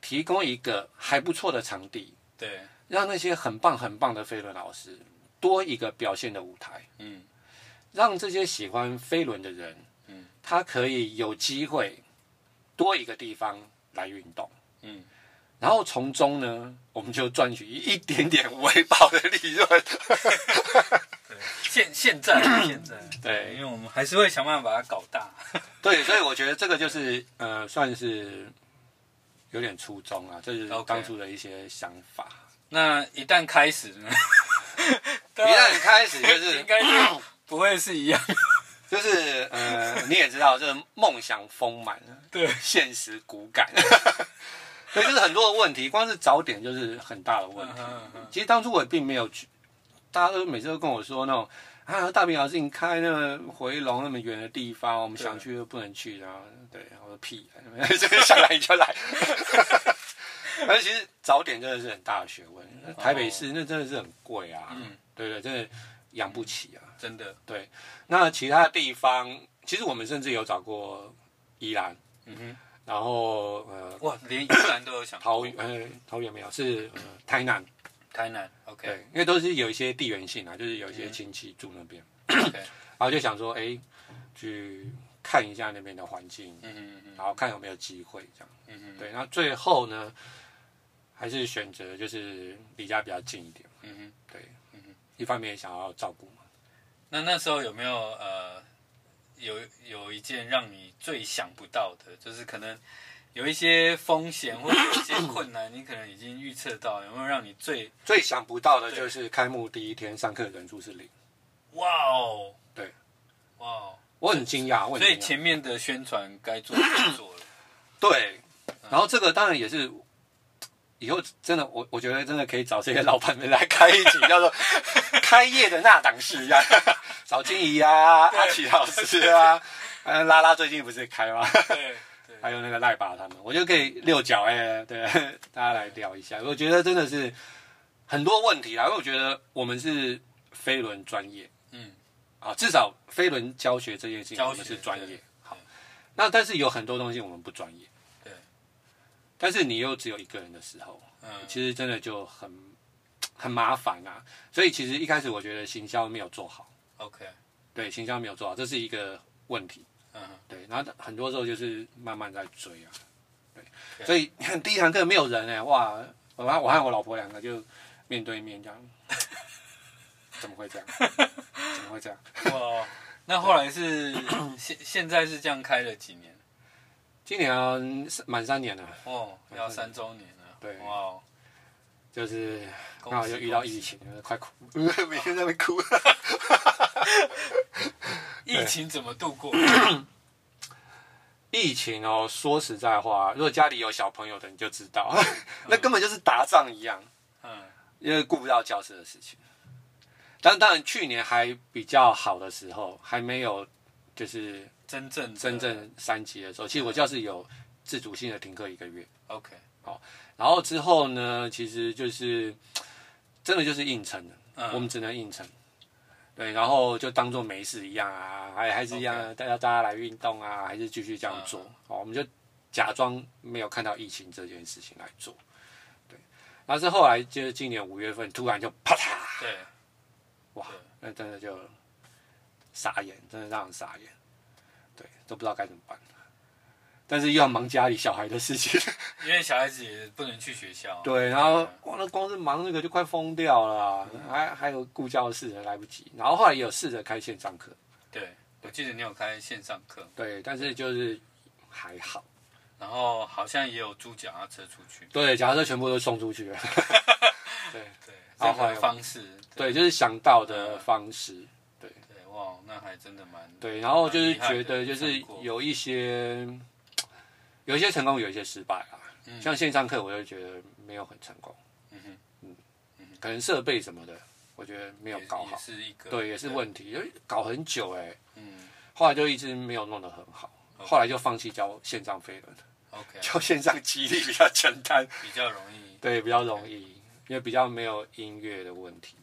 提供一个还不错的场地？对，让那些很棒很棒的飞轮老师多一个表现的舞台。嗯。让这些喜欢飞轮的人，嗯，他可以有机会多一个地方来运动。嗯。然后从中呢，我们就赚取一点点微薄的利润。对，现现在现在 对，因为我们还是会想办法把它搞大。对，所以我觉得这个就是呃，算是有点初衷啊，这是当初的一些想法。那一旦开始呢？一旦开始就是 应该是不会是一样，就是呃，你也知道，就是梦想丰满，对，现实骨感。所以就是很多的问题，光是早点就是很大的问题。其实当初我也并没有去，大家都每次都跟我说那种啊，大明老师你开那个回龙那么远的地方，我们想去又不能去，然后对，我说屁，想来你就来。而其实早点真的是很大的学问，台北市那真的是很贵啊，嗯。对对，真的养不起啊，真的。对，那其他的地方，其实我们甚至有找过宜兰，嗯哼。然后呃，哇，连宜兰都有想桃园，呃，桃园没有，是呃台南，台南，OK，对，因为都是有一些地缘性啊，就是有一些亲戚住那边。然后就想说，哎，去看一下那边的环境，嗯嗯嗯，然后看有没有机会这样，嗯嗯，对，然后最后呢，还是选择就是离家比较近一点，嗯哼，对，嗯哼，一方面想要照顾嘛，那那时候有没有呃？有有一件让你最想不到的，就是可能有一些风险或者有一些 困难，你可能已经预测到，有没有让你最最想不到的，就是开幕第一天上课人数是零。哇哦，对，哇哦，我很惊讶，所以前面的宣传该做的做了。对，然后这个当然也是以后真的，我我觉得真的可以找这些老板们来开一集叫做 开业的那档事一样。找金怡啊，阿奇老师啊，嗯，拉拉最近不是开吗？对，还有那个赖爸他们，我就可以六角哎，对，大家来聊一下。我觉得真的是很多问题啊，因为我觉得我们是飞轮专业，嗯，啊，至少飞轮教学这件事情我们是专业。好，那但是有很多东西我们不专业，对。但是你又只有一个人的时候，嗯，其实真的就很 很麻烦啊。所以其实一开始我觉得行销没有做好。OK，对，行销没有做好，这是一个问题。嗯，对，然后很多时候就是慢慢在追啊，对.所以 第一堂课没有人哎，哇，我我和我老婆两个就面对面这样，怎么会这样？怎么会这样？哇，那后来是 现现在是这样开了几年？今年啊，满三年了。哦，要三周年了。对，哇。就是刚好又遇到疫情，快哭，每天在那边哭。疫情怎么度过？疫情哦，说实在话，如果家里有小朋友的，你就知道，那根本就是打仗一样。嗯，因为顾不到教室的事情。但当然，去年还比较好的时候，还没有就是真正真正三级的时候，其实我教室有自主性的停课一个月。OK，好。然后之后呢，其实就是真的就是硬撑的，嗯、我们只能硬撑。对，然后就当做没事一样啊，还还是一样，大家.大家来运动啊，还是继续这样做。好、嗯，我们就假装没有看到疫情这件事情来做。对，但是后来就是今年五月份突然就啪嗒，对，哇，那真的就傻眼，真的让人傻眼。对，都不知道该怎么办。但是又要忙家里小孩的事情，因为小孩子也不能去学校。对，然后光那光是忙那个就快疯掉了，嗯、还还有顾教室还来不及。然后后来也有试着开线上课。对，我记得你有开线上课。对，但是就是还好。然后好像也有租脚踏车出去。对，脚踏车全部都送出去了。对对，然后方式。对，就是想到的方式。哇，那还真的蛮。对，然后就是觉得就是有一些。有一些成功，有一些失败啊。嗯、像线上课，我就觉得没有很成功。嗯哼，嗯嗯，可能设备什么的，我觉得没有搞好，是一个对，也是问题，因为搞很久哎、欸。嗯，后来就一直没有弄得很好，后来就放弃教线上飞轮。OK，教线上激励比较简单，比较容易。对，比较容易，因为比较没有音乐的问题。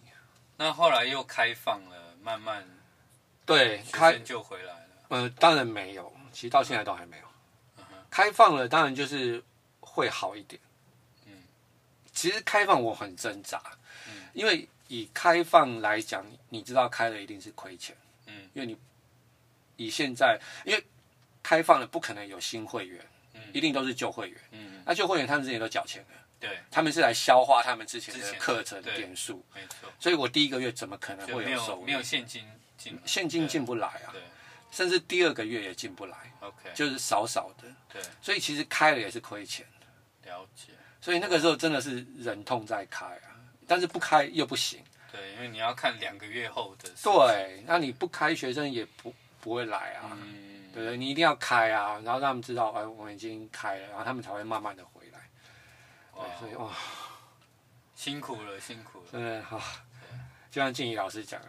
那后来又开放了，慢慢对开就回来了。呃，当然没有，其实到现在都还没有。开放了，当然就是会好一点。嗯，其实开放我很挣扎，嗯，因为以开放来讲，你知道开了一定是亏钱，嗯，因为你以现在，因为开放了不可能有新会员，嗯，一定都是旧会员，嗯，那旧会员他们之前都缴钱了，对，他们是来消化他们之前的课程点数，没错，所以我第一个月怎么可能会有收入？没有现金进，现金进不来啊，甚至第二个月也进不来。OK，就是少少的，对，所以其实开了也是亏钱的。了解。所以那个时候真的是忍痛在开啊，但是不开又不行。对，因为你要看两个月后的。对，那你不开，学生也不不会来啊。嗯。对对，你一定要开啊，然后让他们知道，哎，我们已经开了，然后他们才会慢慢的回来。对，所以哇，辛苦了，辛苦了。对，好。就像静怡老师讲，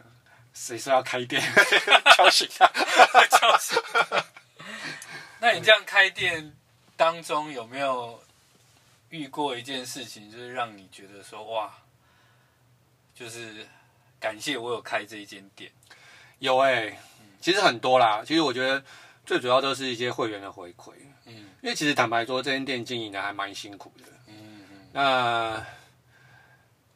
谁说要开店？敲醒他，敲醒。那你这样开店当中有没有遇过一件事情，就是让你觉得说哇，就是感谢我有开这一间店？有哎、欸，其实很多啦。其实我觉得最主要都是一些会员的回馈。嗯，因为其实坦白说，这间店经营的还蛮辛苦的。嗯嗯。那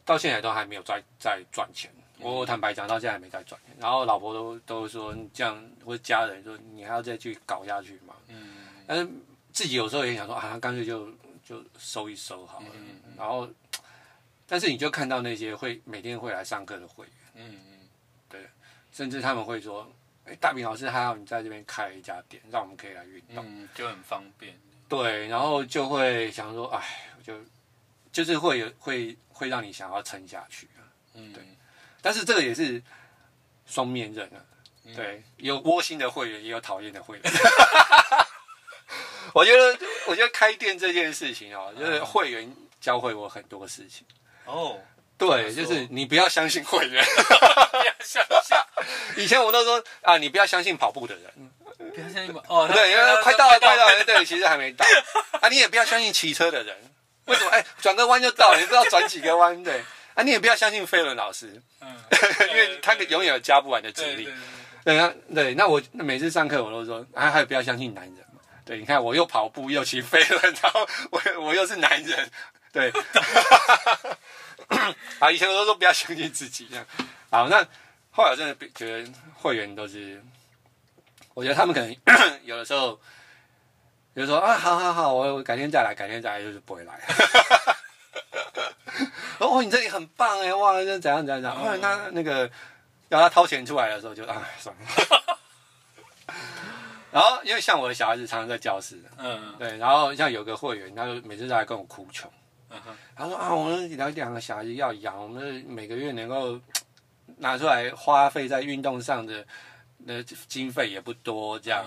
到现在都还没有在在赚钱。我坦白讲，到现在还没再转。然后老婆都都说这样，或者家人说你还要再去搞下去嘛？嗯。但是自己有时候也想说啊，干脆就就收一收好了。嗯嗯。然后，但是你就看到那些会每天会来上课的会员，嗯嗯，对，甚至他们会说，哎，大饼老师还好，你在这边开了一家店，让我们可以来运动，嗯，就很方便。对，然后就会想说，哎，就就是会有会会让你想要撑下去啊。嗯，对。但是这个也是双面刃啊，对，有窝心的会员，也有讨厌的会员。我觉得，我觉得开店这件事情哦，就是会员教会我很多事情。哦，对，就是你不要相信会员。以前我都说啊，你不要相信跑步的人，不要相信哦，对，因为快到了，快到了，对，其实还没到。啊，你也不要相信骑车的人，为什么？哎，转个弯就到了，你不知道转几个弯，对。啊，你也不要相信飞轮老师，嗯，因为他永远有加不完的精力。对啊，对，那我每次上课我都说，啊，还有不要相信男人嘛。对，你看我又跑步又骑飞轮，然后我我又是男人，对。啊，以前我都说不要相信自己这样。好，那后来我真的觉得会员都是，我觉得他们可能 有的时候，比如说啊，好好好，我我改天再来，改天再来，就是不会来。哦，你这里很棒哎，哇，这怎样怎样怎样？后来他那个要他掏钱出来的时候就，就啊算了。然后因为像我的小孩子常常在教室，嗯，对，然后像有个会员，他就每次都来跟我哭穷，嗯哼，他说啊，我们两两个小孩子要养，我们每个月能够拿出来花费在运动上的那经费也不多，这样。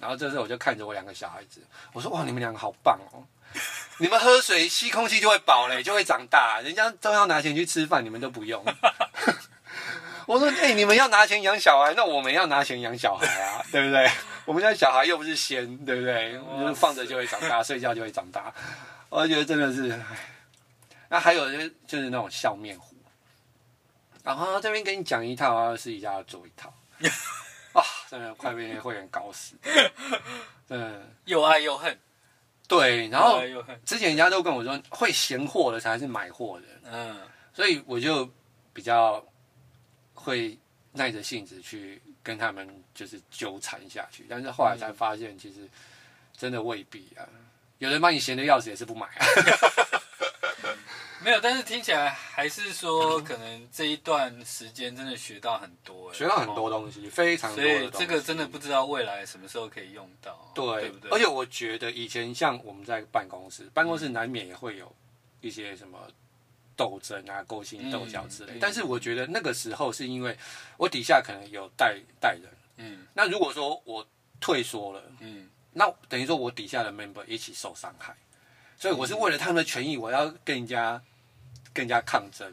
然后这时候我就看着我两个小孩子，我说哇，你们两个好棒哦。你们喝水吸空气就会饱嘞，就会长大。人家都要拿钱去吃饭，你们都不用。我说，哎、欸，你们要拿钱养小孩，那我们要拿钱养小孩啊，对不对？我们家小孩又不是仙，对不对？就是放着就会长大，睡觉就会长大。我觉得真的是，哎。那还有就是就是那种笑面虎，然后这边给你讲一套啊，私底下要做一套。啊，真的快被那会员搞死，真的又爱又恨。对，然后之前人家都跟我说，会嫌货的才是买货的，嗯，所以我就比较会耐着性子去跟他们就是纠缠下去，但是后来才发现，其实真的未必啊，有人把你闲的要死也是不买啊。没有，但是听起来还是说，可能这一段时间真的学到很多，学到很多东西，非常多的东西。所以这个真的不知道未来什么时候可以用到，对，对不对？而且我觉得以前像我们在办公室，办公室难免也会有一些什么斗争啊、勾心斗角之类。嗯、但是我觉得那个时候是因为我底下可能有带带人，嗯，那如果说我退缩了，嗯，那等于说我底下的 member 一起受伤害。所以我是为了他们的权益，我要跟人家跟人家抗争，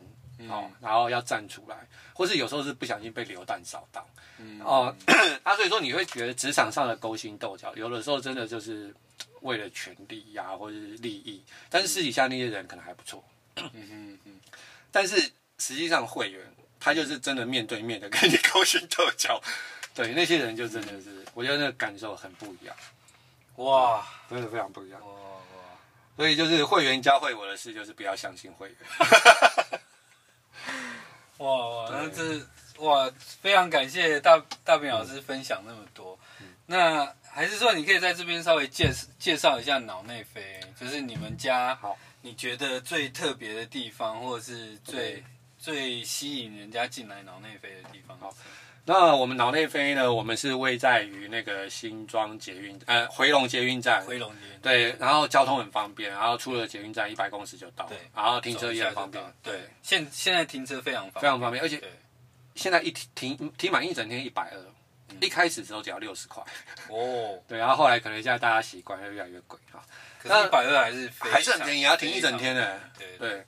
哦，嗯、然后要站出来，或是有时候是不小心被流弹扫到，嗯、哦，啊，所以说你会觉得职场上的勾心斗角，有的时候真的就是为了权利呀、啊，或者是利益，但是私底下那些人可能还不错，嗯嗯嗯，但是实际上会员他就是真的面对面的跟你勾心斗角，对，那些人就真的是，嗯、我觉得那个感受很不一样。哇，真的非常不一样。所以就是会员教会我的事，就是不要相信会员。哇哇，那这哇，非常感谢大大饼老师分享那么多。嗯、那还是说，你可以在这边稍微介介绍一下脑内飞，就是你们家好，你觉得最特别的地方，或者是最.最吸引人家进来脑内飞的地方。好。那我们脑内飞呢？我们是位在于那个新庄捷运呃回龙捷运站，回龙捷运对，然后交通很方便，然后出了捷运站一百公尺就到，对，然后停车也很方便，对，现现在停车非常方便，非常方便，而且现在一停停停满一整天一百二，一开始的时候只要六十块。哦，对，然后后来可能现在大家习惯，会越来越贵哈，可是一百二还是还是很便宜，要停一整天的，对对。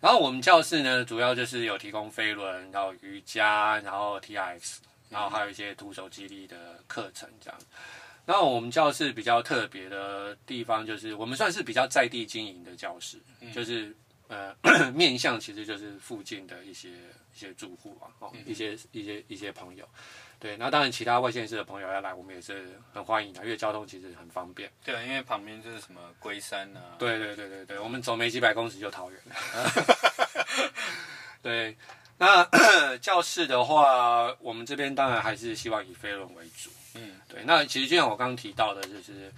然后我们教室呢，主要就是有提供飞轮，然后瑜伽，然后 TRX，然后还有一些徒手肌力的课程这样。然后我们教室比较特别的地方，就是我们算是比较在地经营的教室，嗯、就是呃 面向其实就是附近的一些一些住户啊，哦，一些一些一些朋友。对，那当然其他外县市的朋友要来，我们也是很欢迎的，因为交通其实很方便。对，因为旁边就是什么龟山啊。对对对对对，我们走没几百公尺就桃园了。对，那 教室的话，我们这边当然还是希望以飞轮为主。嗯，对。那其实就像我刚刚提到的，就是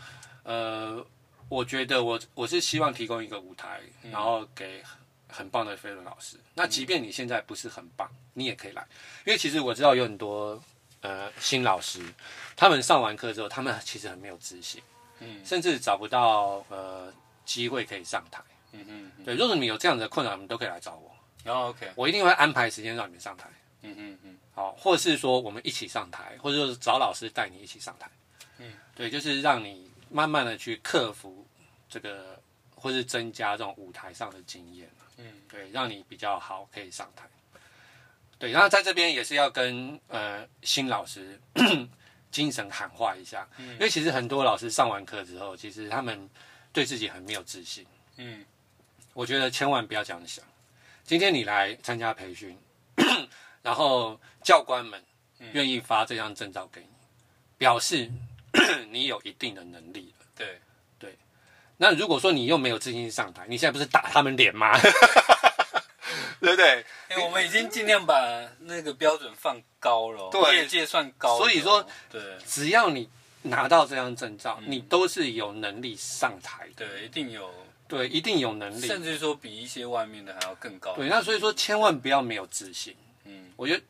呃，我觉得我我是希望提供一个舞台，嗯、然后给很棒的飞轮老师。那即便你现在不是很棒，你也可以来，因为其实我知道有很多。呃，新老师，他们上完课之后，他们其实很没有自信，嗯，甚至找不到呃机会可以上台，嗯嗯，嗯对，如果你有这样的困扰，你们都可以来找我，然后、哦、OK，我一定会安排时间让你们上台，嗯嗯嗯，好，或者是说我们一起上台，或者说是找老师带你一起上台，嗯，对，就是让你慢慢的去克服这个，或是增加这种舞台上的经验，嗯，对，让你比较好可以上台。对，然后在这边也是要跟呃新老师 精神喊话一下，嗯、因为其实很多老师上完课之后，其实他们对自己很没有自信。嗯，我觉得千万不要这样想。今天你来参加培训，然后教官们愿意发这张证照给你，表示 你有一定的能力了。对对，那如果说你又没有自信上台，你现在不是打他们脸吗？对不对？哎，我们已经尽量把那个标准放高了，对，业界算高。所以说，对，只要你拿到这张证照，你都是有能力上台的。对，一定有，对，一定有能力，甚至说比一些外面的还要更高。对，那所以说千万不要没有自信。嗯，我觉得，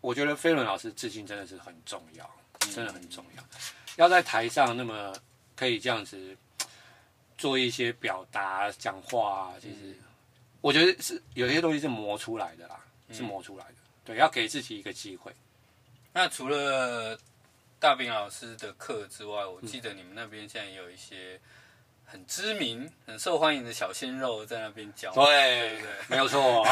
我觉得飞轮老师自信真的是很重要，真的很重要。要在台上那么可以这样子做一些表达、讲话，其实。我觉得是有些东西是磨出来的啦，嗯、是磨出来的。对，要给自己一个机会。那除了大饼老师的课之外，我记得你们那边现在也有一些很知名、很受欢迎的小鲜肉在那边教。对，对对没有错。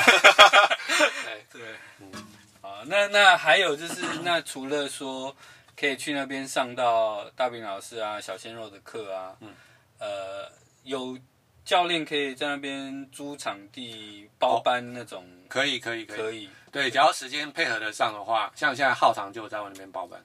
对对，嗯，好，那那还有就是，那除了说可以去那边上到大饼老师啊、小鲜肉的课啊，嗯，呃，有。教练可以在那边租场地包班那种，可以可以可以，对，只要时间配合得上的话，像现在浩堂就在我那边包班。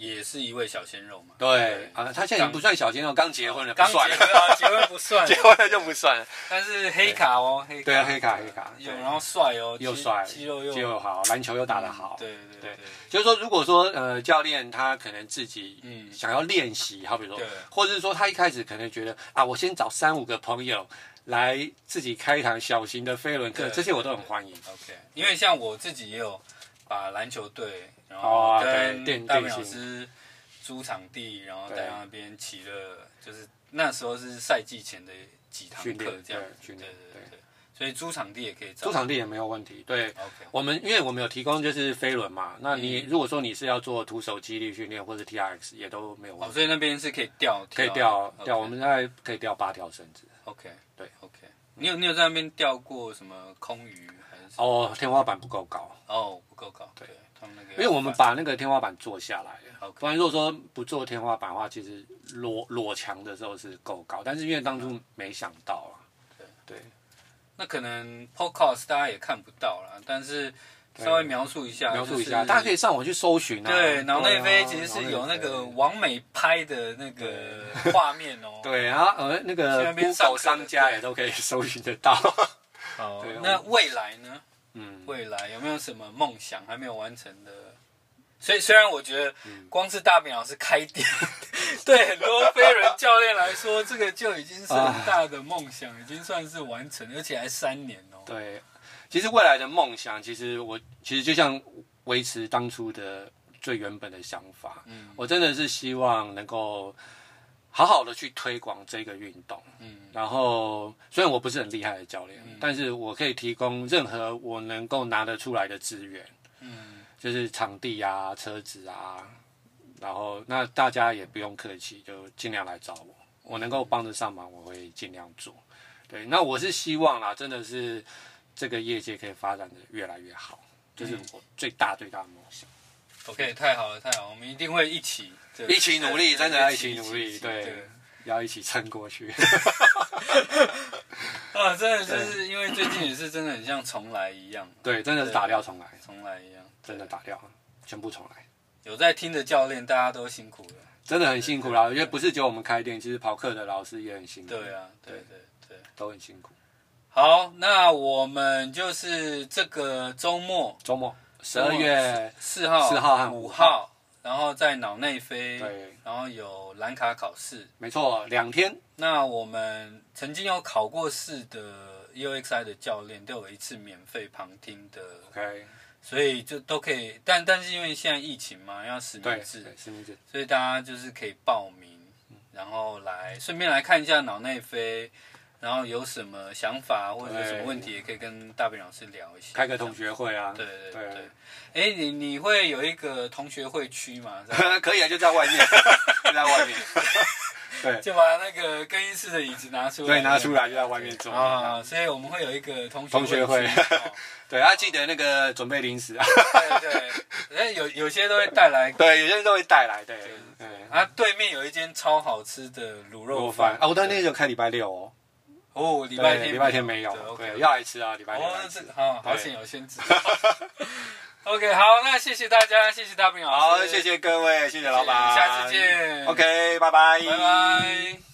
也是一位小鲜肉嘛？对啊，他现在已经不算小鲜肉，刚结婚了，刚结婚啊，结婚不算，结婚了就不算。但是黑卡哦，黑卡，对啊，黑卡黑卡，有然后帅哦，又帅，肌肉又好，篮球又打得好。对对对，就是说，如果说呃教练他可能自己嗯。想要练习，好比说，或者是说他一开始可能觉得啊，我先找三五个朋友来自己开一堂小型的飞轮课，这些我都很欢迎。OK，因为像我自己也有把篮球队，然后跟大明老师。租场地，然后在那边骑了，就是那时候是赛季前的几堂课这样，对对对对，所以租场地也可以找。租场地也没有问题。对，OK，我们因为我们有提供就是飞轮嘛，那你如果说你是要做徒手肌力训练或者 TRX 也都没有问题。哦，所以那边是可以吊，可以吊吊，我们大概可以吊八条绳子。OK，对，OK。你有你有在那边钓过什么空鱼还是？哦，天花板不够高。哦，不够高。对。因为我们把那个天花板做下来。不然如果说不做天花板的话，其实裸裸墙的时候是够高，但是因为当初没想到啊。对对。那可能 Podcast 大家也看不到了，但是稍微描述一下，描述一下，大家可以上网去搜寻啊。对，脑内飞其实是有那个王美拍的那个画面哦。对啊，呃，那个 Google 商家也都可以搜寻得到。哦，那未来呢？嗯，未来有没有什么梦想还没有完成的？所以虽然我觉得光是大饼老师开店，对很多飞人教练来说，这个就已经是很大的梦想，已经算是完成，而且还三年哦。对，其实未来的梦想，其实我其实就像维持当初的最原本的想法。嗯，我真的是希望能够好好的去推广这个运动。嗯，然后虽然我不是很厉害的教练，但是我可以提供任何我能够拿得出来的资源。嗯。就是场地啊，车子啊，然后那大家也不用客气，就尽量来找我，我能够帮得上忙，我会尽量做。对，那我是希望啦，真的是这个业界可以发展的越来越好，就是我最大最大的梦想。OK，太好了，太好了，我们一定会一起一起努力，真的要一起努力，对，要一起撑过去。啊，真的就是因为最近也是真的很像重来一样，对，真的是打掉重来，重来一样。真的打掉，全部重来。有在听的教练，大家都辛苦了，真的很辛苦啦。我觉得不是只有我们开店，其实跑课的老师也很辛苦。对啊，对对对，都很辛苦。好，那我们就是这个周末，周末十二月四号、四号和五号，然后在脑内飞，对，然后有蓝卡考试，没错，两天。那我们曾经有考过试的 EOXI 的教练，都有一次免费旁听的。OK。所以就都可以，但但是因为现在疫情嘛，要实名制，实名制，所以大家就是可以报名，然后来顺便来看一下脑内飞，然后有什么想法或者有什么问题，也可以跟大饼老师聊一下，开个同学会啊，对对对。对，哎，你你会有一个同学会区吗？可以啊，就在外面，就在外面。对，就把那个更衣室的椅子拿出来，对，拿出来就在外面坐。啊。所以我们会有一个同学同学会，对，要记得那个准备零食啊。对对，那有有些都会带来，对，有些人都会带来，对对。啊，对面有一间超好吃的卤肉饭。啊，我当天就开礼拜六哦。哦，礼拜天礼拜天没有，对，要来吃啊，礼拜天。好，好险有先知。OK，好，那谢谢大家，谢谢大兵老师，好，谢谢各位，谢谢老板，下次见，OK，拜拜，拜拜。